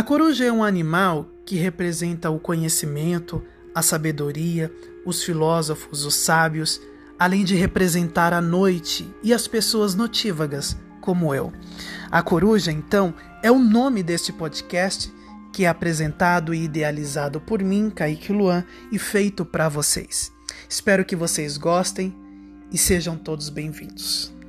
A coruja é um animal que representa o conhecimento, a sabedoria, os filósofos, os sábios, além de representar a noite e as pessoas notívagas, como eu. A coruja, então, é o nome deste podcast que é apresentado e idealizado por mim, Kaique Luan, e feito para vocês. Espero que vocês gostem e sejam todos bem-vindos.